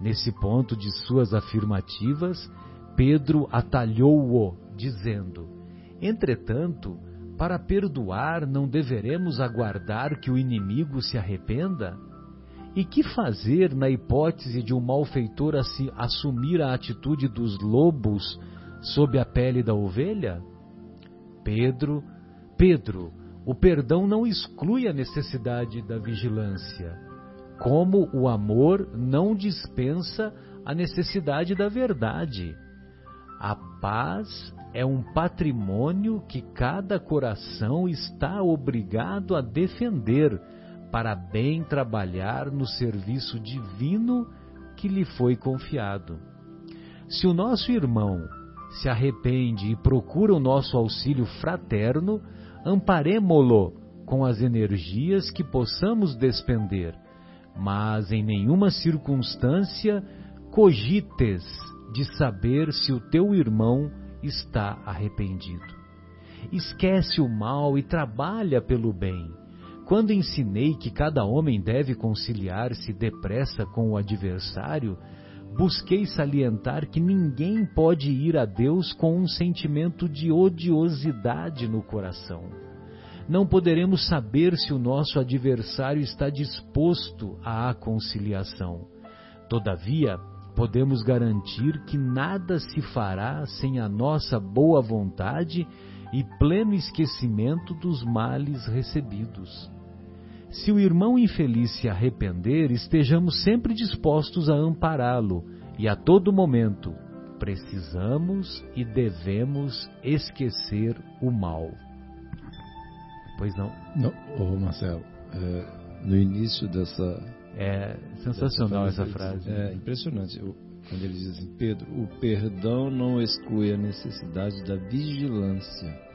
Nesse ponto de suas afirmativas, Pedro atalhou-o, dizendo: Entretanto, para perdoar não deveremos aguardar que o inimigo se arrependa? E que fazer na hipótese de um malfeitor assumir a atitude dos lobos sob a pele da ovelha? Pedro, Pedro, o perdão não exclui a necessidade da vigilância, como o amor não dispensa a necessidade da verdade. A paz é um patrimônio que cada coração está obrigado a defender para bem trabalhar no serviço divino que lhe foi confiado. Se o nosso irmão se arrepende e procura o nosso auxílio fraterno, amparemo-lo com as energias que possamos despender, mas em nenhuma circunstância cogites de saber se o teu irmão está arrependido. Esquece o mal e trabalha pelo bem quando ensinei que cada homem deve conciliar-se depressa com o adversário, busquei salientar que ninguém pode ir a Deus com um sentimento de odiosidade no coração. Não poderemos saber se o nosso adversário está disposto à conciliação. Todavia, podemos garantir que nada se fará sem a nossa boa vontade e pleno esquecimento dos males recebidos. Se o irmão infeliz se arrepender, estejamos sempre dispostos a ampará-lo e a todo momento precisamos e devemos esquecer o mal. Pois não? Não, Marcelo, é, no início dessa É sensacional essa frase. É impressionante. Quando ele diz assim, Pedro, o perdão não exclui a necessidade da vigilância.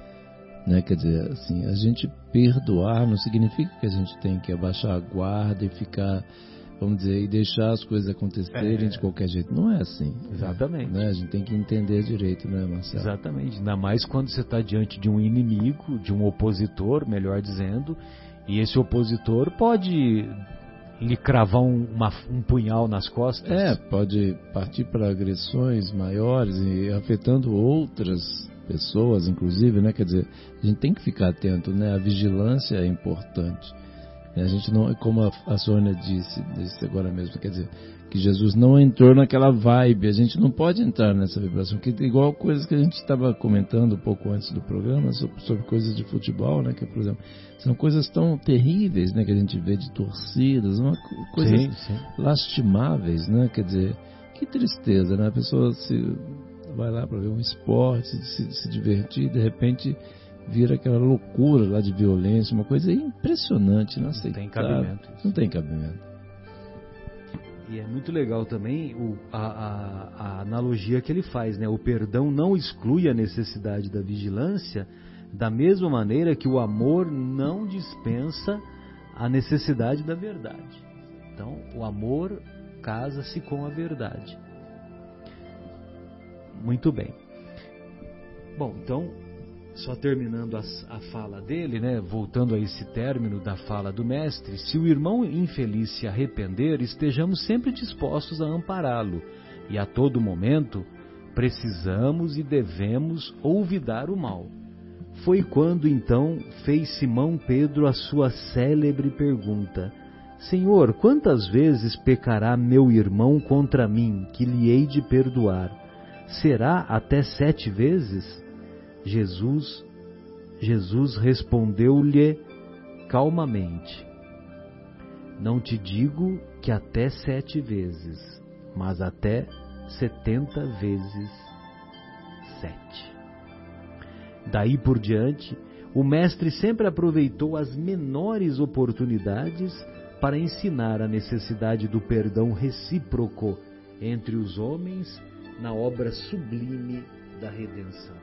Né? Quer dizer, assim, a gente perdoar não significa que a gente tem que abaixar a guarda e ficar, vamos dizer, e deixar as coisas acontecerem é. de qualquer jeito. Não é assim. Exatamente. Né? A gente tem que entender direito, né, Marcelo? Exatamente. Ainda mais quando você está diante de um inimigo, de um opositor, melhor dizendo, e esse opositor pode lhe cravar um, uma, um punhal nas costas. É, pode partir para agressões maiores e afetando outras pessoas, inclusive, né? Quer dizer, a gente tem que ficar atento, né? A vigilância é importante. A gente não, como a, a Sônia disse, disse agora mesmo, quer dizer, que Jesus não entrou naquela vibe. A gente não pode entrar nessa vibração, que igual coisas que a gente estava comentando um pouco antes do programa sobre, sobre, coisas de futebol, né? Que por exemplo são coisas tão terríveis, né? Que a gente vê de torcidas, uma coisas sim, sim. lastimáveis, né? Quer dizer, que tristeza, né? A pessoa se vai lá para ver um esporte, se, se divertir, de repente vira aquela loucura lá de violência, uma coisa impressionante, não Não tem cabimento. Isso. Não tem cabimento. E é muito legal também o, a, a, a, analogia que ele faz, né? O perdão não exclui a necessidade da vigilância, da mesma maneira que o amor não dispensa a necessidade da verdade. Então, o amor casa-se com a verdade. Muito bem. Bom, então, só terminando a, a, fala dele, né, voltando a esse término da fala do mestre, se o irmão infeliz se arrepender, estejamos sempre dispostos a ampará-lo, e a todo momento precisamos e devemos olvidar o mal. Foi quando então fez Simão Pedro a sua célebre pergunta: Senhor, quantas vezes pecará meu irmão contra mim, que lhe hei de perdoar? Será até sete vezes? Jesus, Jesus respondeu-lhe calmamente: Não te digo que até sete vezes, mas até setenta vezes sete. Daí por diante, o Mestre sempre aproveitou as menores oportunidades para ensinar a necessidade do perdão recíproco entre os homens na obra sublime da redenção.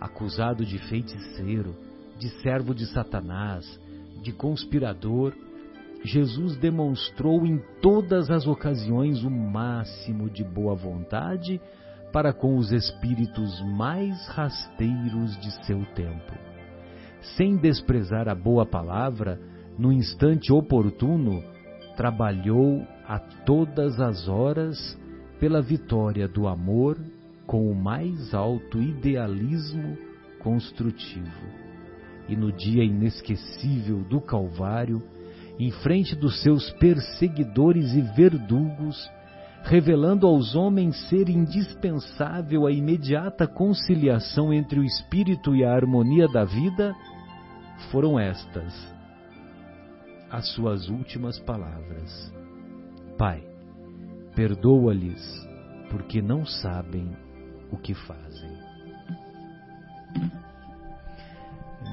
Acusado de feiticeiro, de servo de Satanás, de conspirador, Jesus demonstrou em todas as ocasiões o máximo de boa vontade para com os espíritos mais rasteiros de seu tempo. Sem desprezar a boa palavra, no instante oportuno, trabalhou a todas as horas pela vitória do amor com o mais alto idealismo construtivo. E no dia inesquecível do Calvário, em frente dos seus perseguidores e verdugos, revelando aos homens ser indispensável a imediata conciliação entre o espírito e a harmonia da vida, foram estas as suas últimas palavras. Pai, Perdoa-lhes, porque não sabem o que fazem.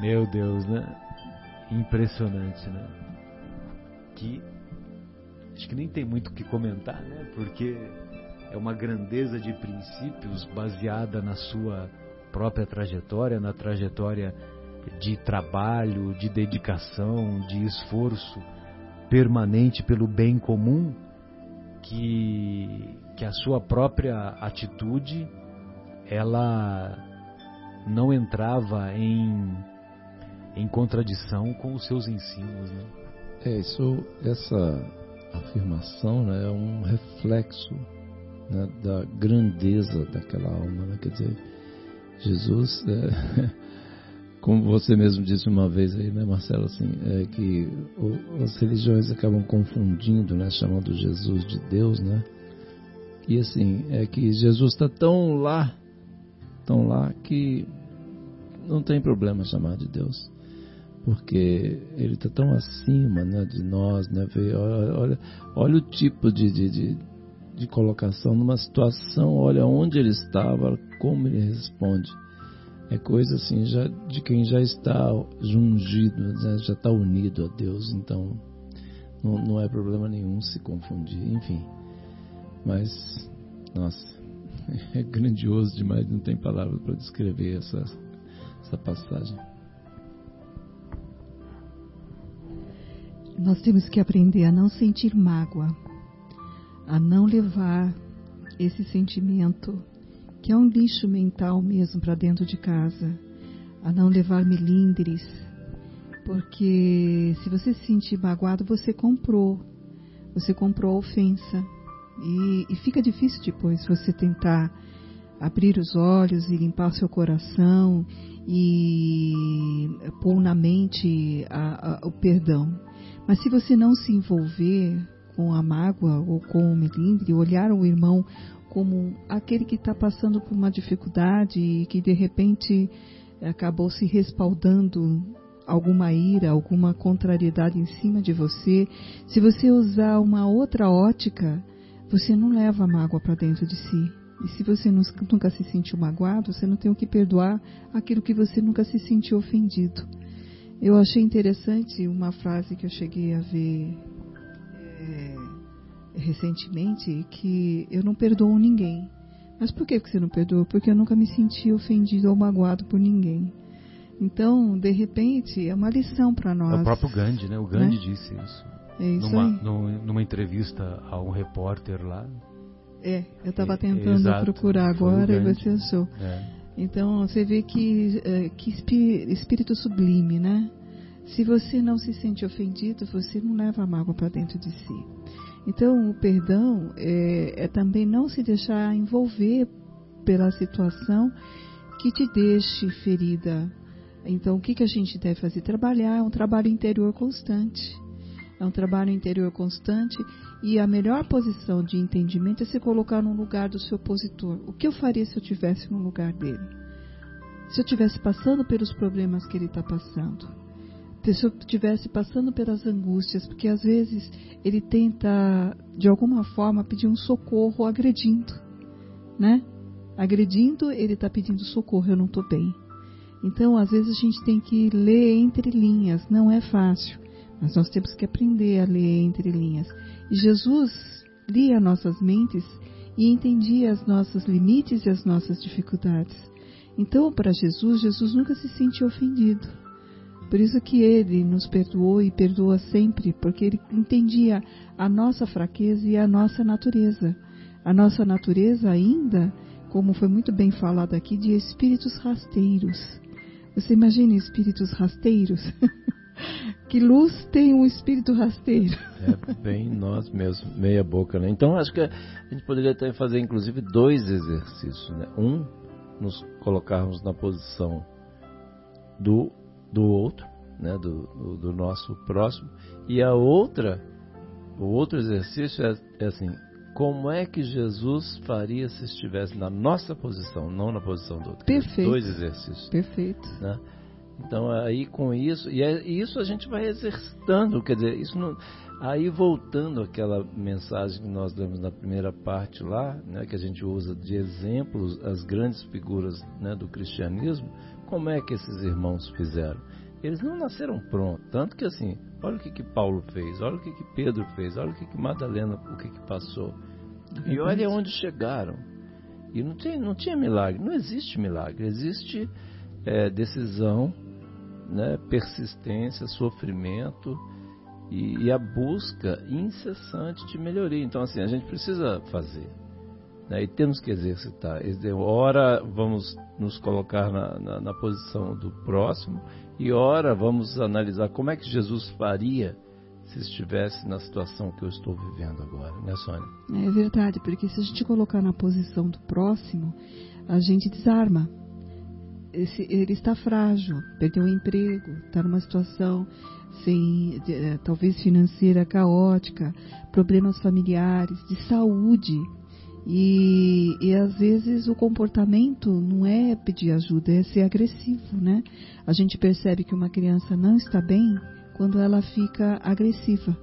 Meu Deus, né? Impressionante, né? Que acho que nem tem muito o que comentar, né? Porque é uma grandeza de princípios baseada na sua própria trajetória, na trajetória de trabalho, de dedicação, de esforço permanente pelo bem comum que, que a sua própria atitude ela não entrava em, em contradição com os seus ensinos. Né? É, isso, essa afirmação né, é um reflexo né, da grandeza daquela alma. Né? Quer dizer, Jesus é, como você mesmo disse uma vez aí, né, Marcelo, assim, é que o, as religiões acabam confundindo, né, chamando Jesus de Deus, né? E assim, é que Jesus está tão lá, tão lá que não tem problema chamar de Deus, porque ele está tão acima, né, de nós, né? Olha, olha, olha o tipo de, de, de, de colocação numa situação, olha onde ele estava, como ele responde é coisa assim já de quem já está jungido, né? já está unido a Deus. Então, não, não é problema nenhum se confundir, enfim. Mas, nossa, é grandioso demais, não tem palavras para descrever essa, essa passagem. Nós temos que aprender a não sentir mágoa, a não levar esse sentimento, que é um lixo mental mesmo, para dentro de casa, a não levar melindres, porque se você se sentir magoado, você comprou, você comprou a ofensa. E, e fica difícil depois você tentar abrir os olhos e limpar seu coração e pôr na mente a, a, o perdão. Mas se você não se envolver com a mágoa ou com o melindre, olhar o irmão como aquele que está passando por uma dificuldade e que de repente acabou se respaldando alguma ira, alguma contrariedade em cima de você, se você usar uma outra ótica, você não leva a mágoa para dentro de si. E se você nunca se sentiu magoado, você não tem o que perdoar aquilo que você nunca se sentiu ofendido. Eu achei interessante uma frase que eu cheguei a ver é, recentemente, que eu não perdoo ninguém. Mas por que você não perdoa? Porque eu nunca me senti ofendido ou magoado por ninguém. Então, de repente, é uma lição para nós. É o próprio Gandhi, né? O Gandhi né? disse isso. É numa, numa entrevista a um repórter lá. É, eu estava é, tentando é, procurar agora e você achou. É. Então, você vê que, é, que espírito sublime, né? Se você não se sente ofendido, você não leva a mágoa para dentro de si. Então, o perdão é, é também não se deixar envolver pela situação que te deixe ferida. Então, o que, que a gente deve fazer? Trabalhar, um trabalho interior constante. É um trabalho interior constante e a melhor posição de entendimento é se colocar no lugar do seu opositor. O que eu faria se eu tivesse no lugar dele? Se eu estivesse passando pelos problemas que ele está passando? Se eu estivesse passando pelas angústias? Porque às vezes ele tenta, de alguma forma, pedir um socorro agredindo, né? Agredindo, ele está pedindo socorro, eu não estou bem. Então, às vezes a gente tem que ler entre linhas, não é fácil. Mas nós temos que aprender a ler entre linhas. E Jesus lia nossas mentes e entendia os nossos limites e as nossas dificuldades. Então, para Jesus, Jesus nunca se sentiu ofendido. Por isso que ele nos perdoou e perdoa sempre, porque ele entendia a nossa fraqueza e a nossa natureza. A nossa natureza ainda, como foi muito bem falado aqui, de espíritos rasteiros. Você imagina espíritos rasteiros? que luz tem um espírito rasteiro. É bem nós mesmos, meia boca, né? Então acho que a gente poderia até fazer inclusive dois exercícios, né? Um, nos colocarmos na posição do, do outro, né? Do, do, do nosso próximo, e a outra, o outro exercício é, é assim, como é que Jesus faria se estivesse na nossa posição, não na posição do outro? Perfeito. Dois exercícios. Perfeito. Né? Então aí com isso e, é, e, isso a gente vai exercitando, quer dizer, isso não, aí voltando àquela mensagem que nós lemos na primeira parte lá, né, que a gente usa de exemplos as grandes figuras né, do cristianismo, como é que esses irmãos fizeram? Eles não nasceram prontos, tanto que assim, olha o que que Paulo fez, olha o que que Pedro fez, olha o que que Madalena, o que que passou, e olha onde chegaram. E não, tem, não tinha milagre, não existe milagre, existe é, decisão né, persistência, sofrimento e, e, a busca incessante de melhoria. Então, assim, a gente precisa fazer. Né, e temos que exercitar. Ora, vamos nos colocar na, na, na posição do próximo, e ora, vamos analisar como é que Jesus faria se estivesse na situação que eu estou vivendo agora, né, Sônia? É verdade, porque se a gente colocar na posição do próximo, a gente desarma esse, ele está frágil, perdeu o emprego, está numa situação sem, eh, talvez financeira caótica, problemas familiares, de saúde. E, e às vezes o comportamento não é pedir ajuda, é ser agressivo, né? A gente percebe que uma criança não está bem quando ela fica agressiva.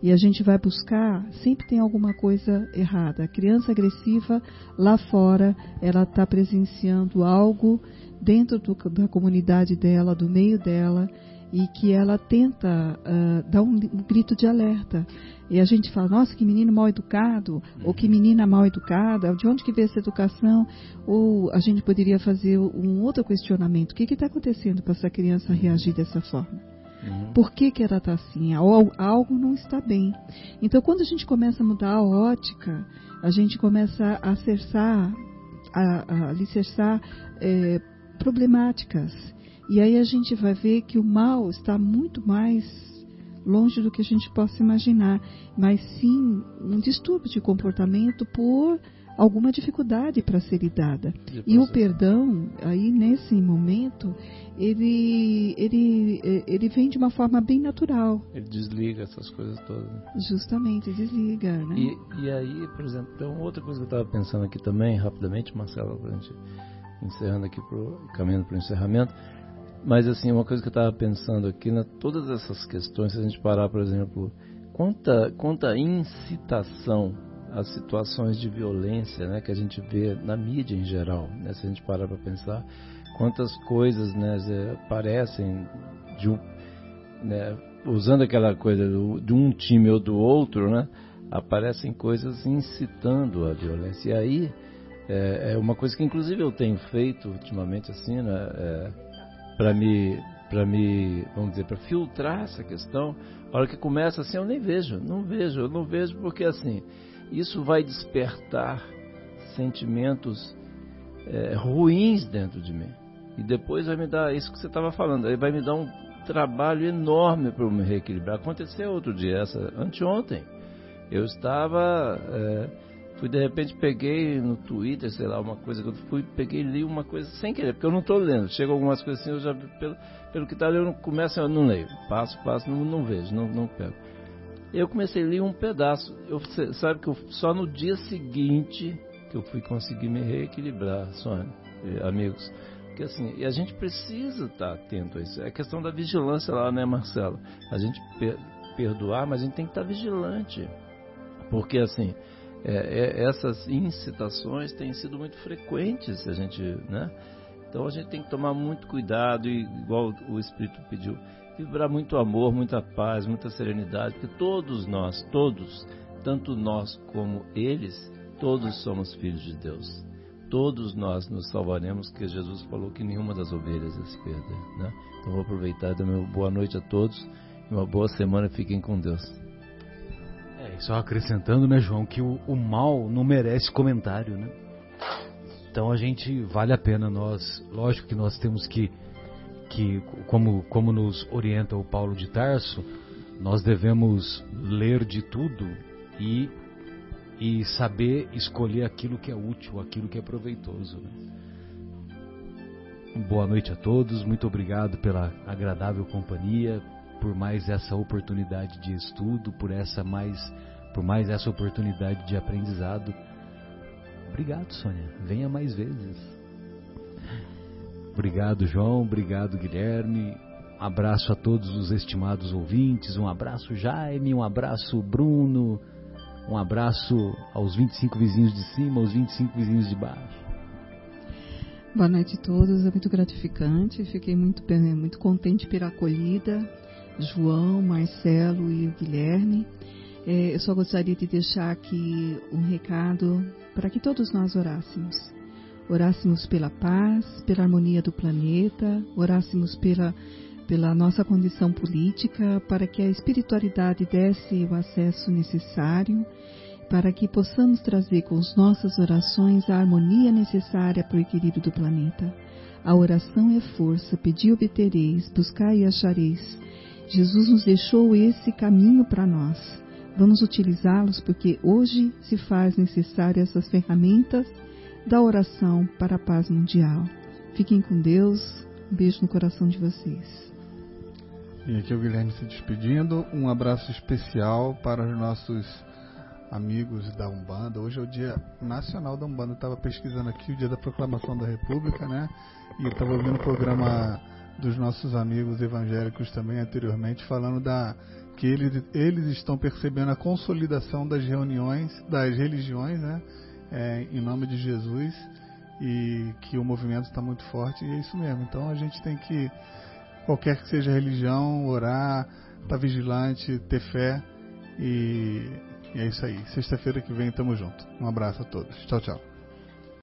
E a gente vai buscar, sempre tem alguma coisa errada. A criança agressiva, lá fora, ela está presenciando algo dentro do, da comunidade dela, do meio dela, e que ela tenta uh, dar um, um, grito de alerta. E a gente fala, nossa, que menino mal educado, ou que menina mal educada, de onde que veio essa educação? Ou a gente poderia fazer um outro questionamento, o que está acontecendo para essa criança reagir dessa forma? Uhum. Por que, que ela está assim? Algo não está bem. Então, quando a gente começa a mudar a ótica, a gente começa a acessar, a, a alicerçar é, problemáticas e aí a gente vai ver que o mal está muito mais longe do que a gente possa imaginar, mas sim um distúrbio de comportamento por alguma dificuldade para ser lidada. E o perdão, aí nesse momento, ele, ele, ele vem de uma forma bem natural. Ele desliga essas coisas todas. Justamente, desliga. Né? E, e aí, por exemplo, tem outra coisa que eu estava pensando aqui também, rapidamente, Marcelo, para a gente encerrando aqui, pro, caminhando para o encerramento mas assim, uma coisa que eu estava pensando aqui, né, todas essas questões, se a gente parar, por exemplo, quanta, quanta incitação às situações de violência né, que a gente vê na mídia em geral, né, se a gente parar para pensar, quantas coisas né, parecem de um, né, usando aquela coisa do, de um time ou do outro, né, aparecem coisas incitando a violência. E aí é, é uma coisa que inclusive eu tenho feito ultimamente assim, né, é, para me, para me, vamos dizer, para filtrar essa questão. A hora que começa assim, eu nem vejo, não vejo, eu não vejo porque assim, isso vai despertar sentimentos é, ruins dentro de mim. E depois vai me dar isso que você estava falando, aí vai me dar um trabalho enorme para me reequilibrar. Aconteceu outro dia, essa, anteontem. Eu estava é, Fui de repente peguei no Twitter, sei lá, uma coisa que eu fui, peguei li uma coisa sem querer, porque eu não estou lendo. Chega algumas coisas assim, eu já pelo, pelo que está lendo, começo eu não leio. Passo, passo, não, não vejo, não, não pego. Eu comecei a ler um pedaço. Eu, sabe que eu, só no dia seguinte que eu fui conseguir me reequilibrar, Sônia, amigos. Porque assim, e a gente precisa estar tá atento a isso. É questão da vigilância lá, né, Marcelo? A gente per, perdoar, mas a gente tem que estar tá vigilante. Porque assim, é, é, essas incitações têm sido muito frequentes, a gente, né? Então a gente tem que tomar muito cuidado, e, igual o Espírito pediu, vibrar muito amor, muita paz, muita serenidade, porque todos nós, todos, tanto nós como eles, todos somos filhos de Deus. Todos nós nos salvaremos, porque Jesus falou que nenhuma das ovelhas se perder. Né? Então vou aproveitar e dar uma boa noite a todos, uma boa semana, fiquem com Deus. Só acrescentando, né, João, que o, o mal não merece comentário, né? Então a gente vale a pena nós, lógico que nós temos que, que como, como nos orienta o Paulo de Tarso, nós devemos ler de tudo e, e saber escolher aquilo que é útil, aquilo que é proveitoso. Né? Boa noite a todos, muito obrigado pela agradável companhia, por mais essa oportunidade de estudo, por essa mais por mais essa oportunidade de aprendizado. Obrigado, Sônia. Venha mais vezes. Obrigado, João. Obrigado, Guilherme. Um abraço a todos os estimados ouvintes. Um abraço, Jaime. Um abraço, Bruno. Um abraço aos 25 vizinhos de cima, aos 25 vizinhos de baixo. Boa noite a todos. É muito gratificante. Fiquei muito, muito contente pela acolhida. João, Marcelo e o Guilherme. É, eu só gostaria de deixar aqui um recado para que todos nós orássemos. Orássemos pela paz, pela harmonia do planeta, orássemos pela, pela nossa condição política, para que a espiritualidade desse o acesso necessário, para que possamos trazer com as nossas orações a harmonia necessária para o equilíbrio do planeta. A oração é força, pedi obtereis, buscai e achareis. Jesus nos deixou esse caminho para nós. Vamos utilizá-los porque hoje se faz necessária essas ferramentas da oração para a paz mundial. Fiquem com Deus. Um beijo no coração de vocês. E aqui é o Guilherme se despedindo. Um abraço especial para os nossos amigos da Umbanda. Hoje é o Dia Nacional da Umbanda. Eu estava pesquisando aqui o dia da proclamação da República, né? E estava ouvindo o programa dos nossos amigos evangélicos também anteriormente, falando da que eles, eles estão percebendo a consolidação das reuniões, das religiões, né, é, em nome de Jesus, e que o movimento está muito forte, e é isso mesmo. Então a gente tem que qualquer que seja a religião, orar, estar tá vigilante, ter fé e, e é isso aí. Sexta-feira que vem tamo junto. Um abraço a todos. Tchau, tchau.